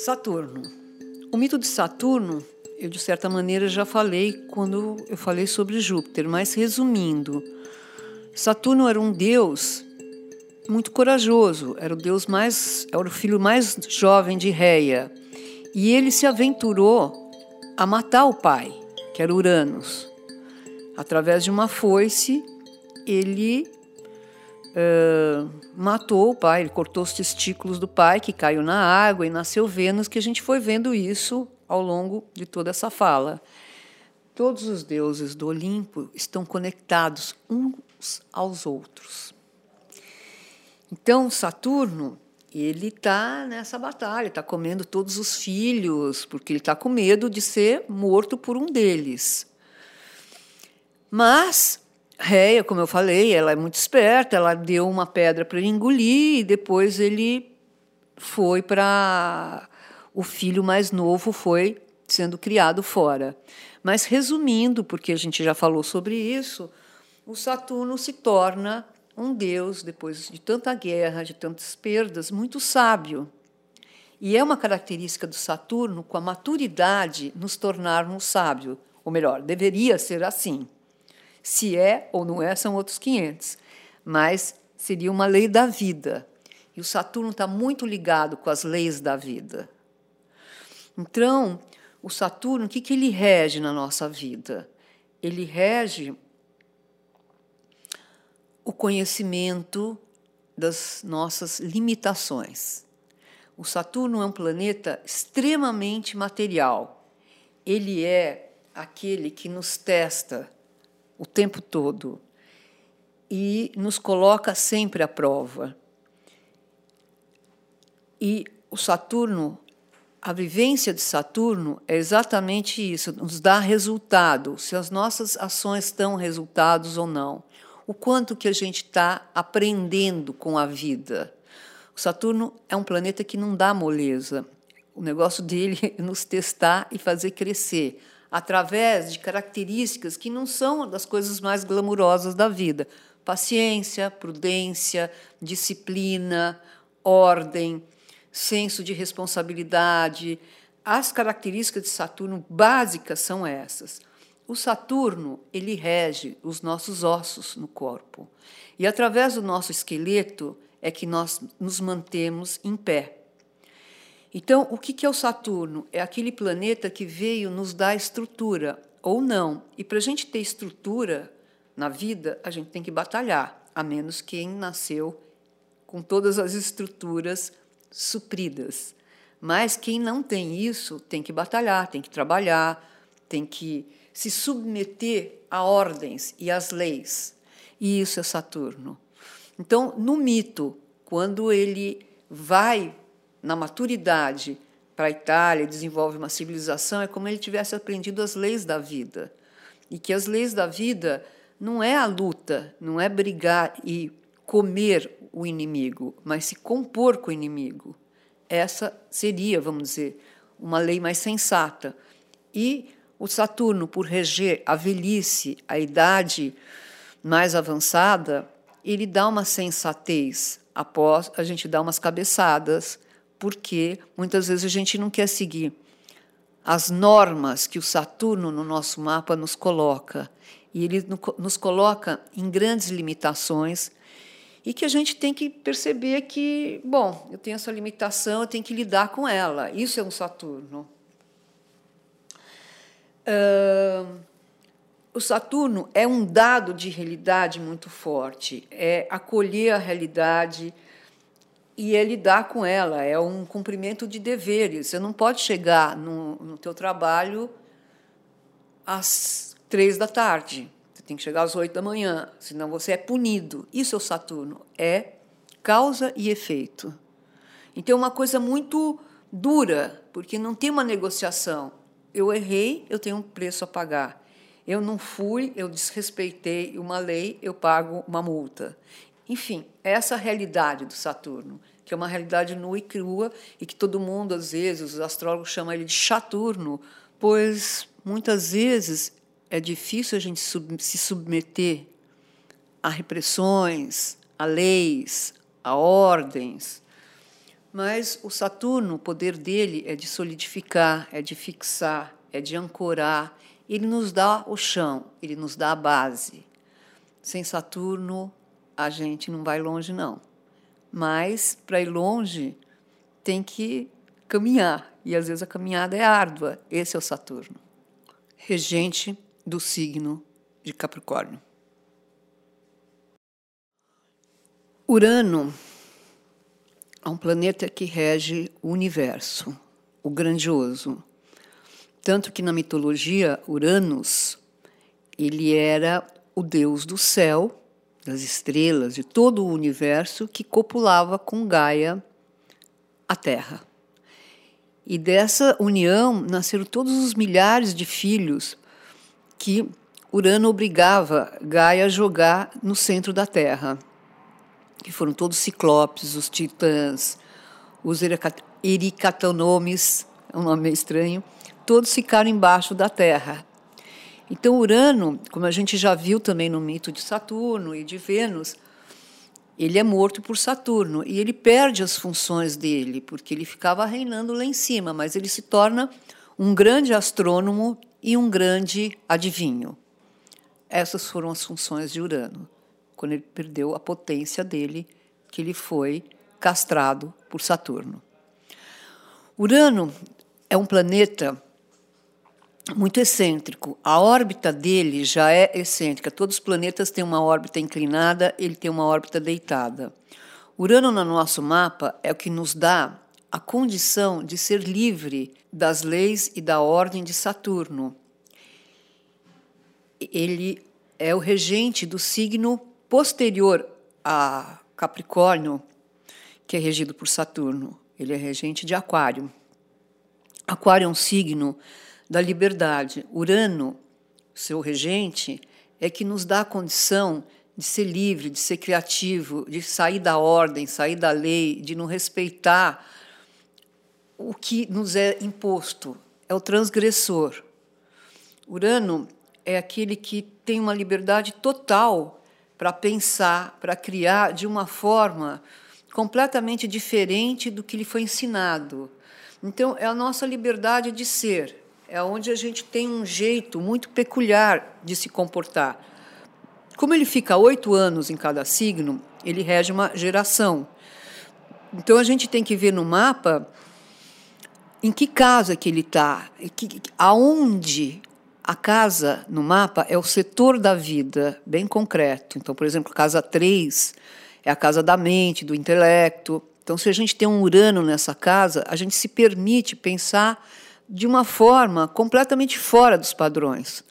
Saturno. O mito de Saturno, eu de certa maneira já falei quando eu falei sobre Júpiter, mas resumindo, Saturno era um deus muito corajoso, era o deus mais, era o filho mais jovem de Reia, e ele se aventurou a matar o pai, que era Uranus. Através de uma foice, ele uh, matou o pai, ele cortou os testículos do pai, que caiu na água e nasceu Vênus, que a gente foi vendo isso ao longo de toda essa fala. Todos os deuses do Olimpo estão conectados uns aos outros. Então, Saturno, ele está nessa batalha, está comendo todos os filhos, porque ele está com medo de ser morto por um deles. Mas Réia, como eu falei, ela é muito esperta, ela deu uma pedra para ele engolir e depois ele foi para o filho mais novo foi sendo criado fora. Mas resumindo, porque a gente já falou sobre isso, o Saturno se torna um deus depois de tanta guerra, de tantas perdas, muito sábio. E é uma característica do Saturno, com a maturidade, nos tornarmos sábios. Ou melhor, deveria ser assim. Se é ou não é, são outros 500. Mas seria uma lei da vida. E o Saturno está muito ligado com as leis da vida. Então, o Saturno, o que, que ele rege na nossa vida? Ele rege o conhecimento das nossas limitações. O Saturno é um planeta extremamente material. Ele é aquele que nos testa o tempo todo e nos coloca sempre à prova. E o Saturno, a vivência de Saturno é exatamente isso, nos dá resultado, se as nossas ações dão resultados ou não. O quanto que a gente está aprendendo com a vida. O Saturno é um planeta que não dá moleza. O negócio dele é nos testar e fazer crescer através de características que não são das coisas mais glamurosas da vida: paciência, prudência, disciplina, ordem, senso de responsabilidade. As características de Saturno básicas são essas. O Saturno, ele rege os nossos ossos no corpo. E através do nosso esqueleto é que nós nos mantemos em pé. Então, o que é o Saturno? É aquele planeta que veio nos dar estrutura, ou não. E para a gente ter estrutura na vida, a gente tem que batalhar, a menos quem nasceu com todas as estruturas supridas. Mas quem não tem isso tem que batalhar, tem que trabalhar, tem que se submeter a ordens e às leis. E isso é Saturno. Então, no mito, quando ele vai na maturidade para a Itália, desenvolve uma civilização, é como ele tivesse aprendido as leis da vida. E que as leis da vida não é a luta, não é brigar e comer o inimigo, mas se compor com o inimigo. Essa seria, vamos dizer, uma lei mais sensata. E o Saturno, por reger a velhice, a idade mais avançada, ele dá uma sensatez após a gente dar umas cabeçadas porque muitas vezes a gente não quer seguir as normas que o Saturno no nosso mapa nos coloca. E ele nos coloca em grandes limitações e que a gente tem que perceber que, bom, eu tenho essa limitação, eu tenho que lidar com ela. Isso é um Saturno. Uh, o Saturno é um dado de realidade muito forte, é acolher a realidade e é lidar com ela, é um cumprimento de deveres. Você não pode chegar no, no teu trabalho às três da tarde. Você tem que chegar às oito da manhã, senão você é punido. Isso é o Saturno, é causa e efeito. Então é uma coisa muito dura, porque não tem uma negociação. Eu errei, eu tenho um preço a pagar. Eu não fui, eu desrespeitei uma lei, eu pago uma multa. Enfim, essa é a realidade do Saturno, que é uma realidade nua e crua e que todo mundo, às vezes, os astrólogos chamam ele de Chaturno, pois muitas vezes é difícil a gente sub se submeter a repressões, a leis, a ordens, Mas o Saturno, o poder dele é de solidificar, é de fixar, é de ancorar. Ele nos dá o chão, ele nos dá a base. Sem Saturno, a gente não vai longe, não. Mas, para ir longe, tem que caminhar. E às vezes a caminhada é árdua. Esse é o Saturno, regente do signo de Capricórnio. Urano é um planeta que rege o universo, o grandioso. Tanto que na mitologia, Uranus, ele era o deus do céu, das estrelas, de todo o universo que copulava com Gaia, a Terra. E dessa união nasceram todos os milhares de filhos que Urano obrigava Gaia a jogar no centro da Terra, que foram todos ciclopes, os titãs, os ericatonomes, é um nome meio estranho, todos ficaram embaixo da Terra. Então, Urano, como a gente já viu também no mito de Saturno e de Vênus, ele é morto por Saturno e ele perde as funções dele, porque ele ficava reinando lá em cima, mas ele se torna um grande astrônomo e um grande adivinho. Essas foram as funções de Urano, quando ele perdeu a potência dele, que ele foi castrado por Saturno. Urano é um planeta muito excêntrico. A órbita dele já é excêntrica. Todos os planetas têm uma órbita inclinada, ele tem uma órbita deitada. Urano no nosso mapa é o que nos dá a condição de ser livre das leis e da ordem de Saturno. Ele é o regente do signo posterior a Capricórnio, que é regido por Saturno. Ele é regente de Aquário. Aquário é um signo da liberdade. Urano, seu regente, é que nos dá a condição de ser livre, de ser criativo, de sair da ordem, sair da lei, de não respeitar o que nos é imposto. É o transgressor. Urano é aquele que tem uma liberdade total para pensar, para criar de uma forma completamente diferente do que lhe foi ensinado. Então, é a nossa liberdade de ser, é onde a gente tem um jeito muito peculiar de se comportar. Como ele fica oito anos em cada signo, ele rege uma geração. Então a gente tem que ver no mapa em que casa que ele está, aonde a casa no mapa é o setor da vida, bem concreto. Então, por exemplo, casa 3 é a casa da mente, do intelecto. Então, se a gente tem um Urano nessa casa, a gente se permite pensar de uma forma completamente fora dos padrões,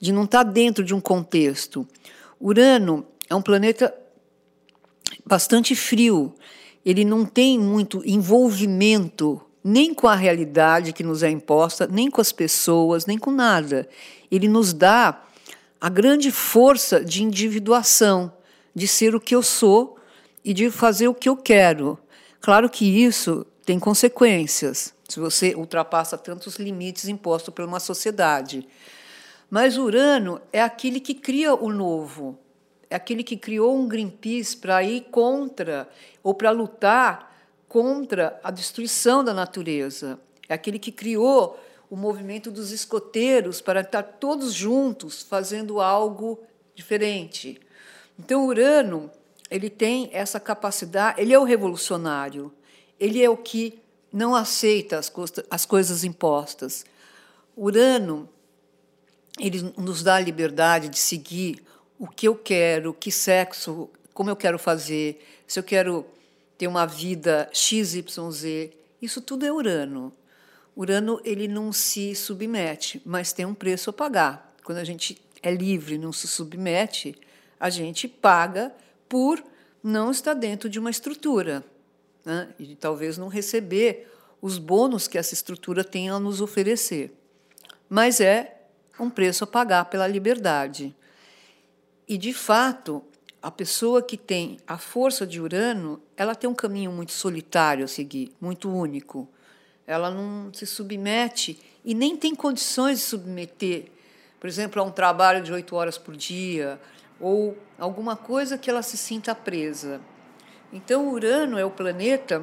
de não estar dentro de um contexto. Urano é um planeta bastante frio, ele não tem muito envolvimento nem com a realidade que nos é imposta, nem com as pessoas, nem com nada. Ele nos dá a grande força de individuação, de ser o que eu sou e de fazer o que eu quero. Claro que isso tem consequências se você ultrapassa tantos limites impostos por uma sociedade. Mas Urano é aquele que cria o novo, é aquele que criou um Greenpeace para ir contra ou para lutar contra a destruição da natureza. É aquele que criou o movimento dos escoteiros para estar todos juntos fazendo algo diferente. Então Urano, ele tem essa capacidade, ele é o revolucionário. Ele é o que não aceita as, as coisas impostas. Urano, ele nos dá a liberdade de seguir o que eu quero, que sexo, como eu quero fazer, se eu quero ter uma vida XYZ. Isso tudo é Urano. Urano ele não se submete, mas tem um preço a pagar. Quando a gente é livre, não se submete, a gente paga por não estar dentro de uma estrutura né? e talvez não receber os bônus que essa estrutura tem a nos oferecer. Mas é um preço a pagar pela liberdade. E, de fato, a pessoa que tem a força de Urano, ela tem um caminho muito solitário a seguir, muito único. Ela não se submete e nem tem condições de submeter, por exemplo, a um trabalho de oito horas por dia ou alguma coisa que ela se sinta presa. Então, Urano é o planeta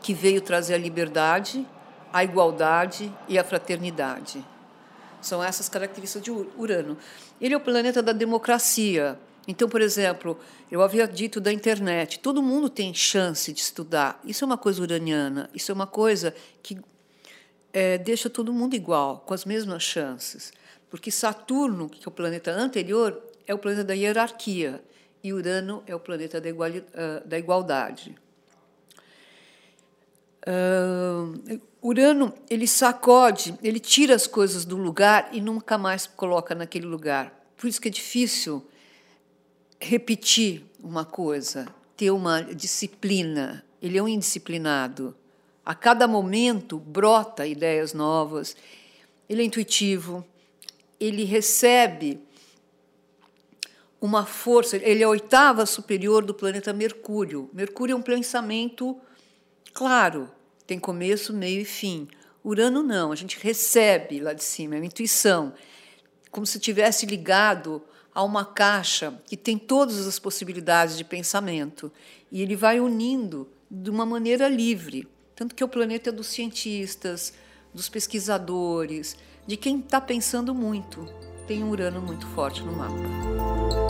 que veio trazer a liberdade, a igualdade e a fraternidade. São essas características de Urano. Ele é o planeta da democracia. Então, por exemplo, eu havia dito da internet, todo mundo tem chance de estudar. Isso é uma coisa uraniana, isso é uma coisa que é, deixa todo mundo igual, com as mesmas chances. Porque Saturno, que é o planeta anterior, é o planeta da hierarquia, e Urano é o planeta da, ah, igualdade. Uh, Urano ele sacode, ele tira as coisas do lugar e nunca mais coloca naquele lugar. Por isso que é difícil repetir uma coisa, ter uma disciplina. Ele é um indisciplinado. A cada momento brota ideias novas. Ele é intuitivo. Ele recebe uma força. Ele é a oitava superior do planeta Mercúrio. Mercúrio é um pensamento claro, tem começo, meio e fim. Urano não, a gente recebe lá de cima, é uma intuição, como se tivesse ligado a uma caixa que tem todas as possibilidades de pensamento e ele vai unindo de uma maneira livre, tanto que é o planeta dos cientistas, dos pesquisadores, de quem está pensando muito. Tem um Urano muito forte no mapa.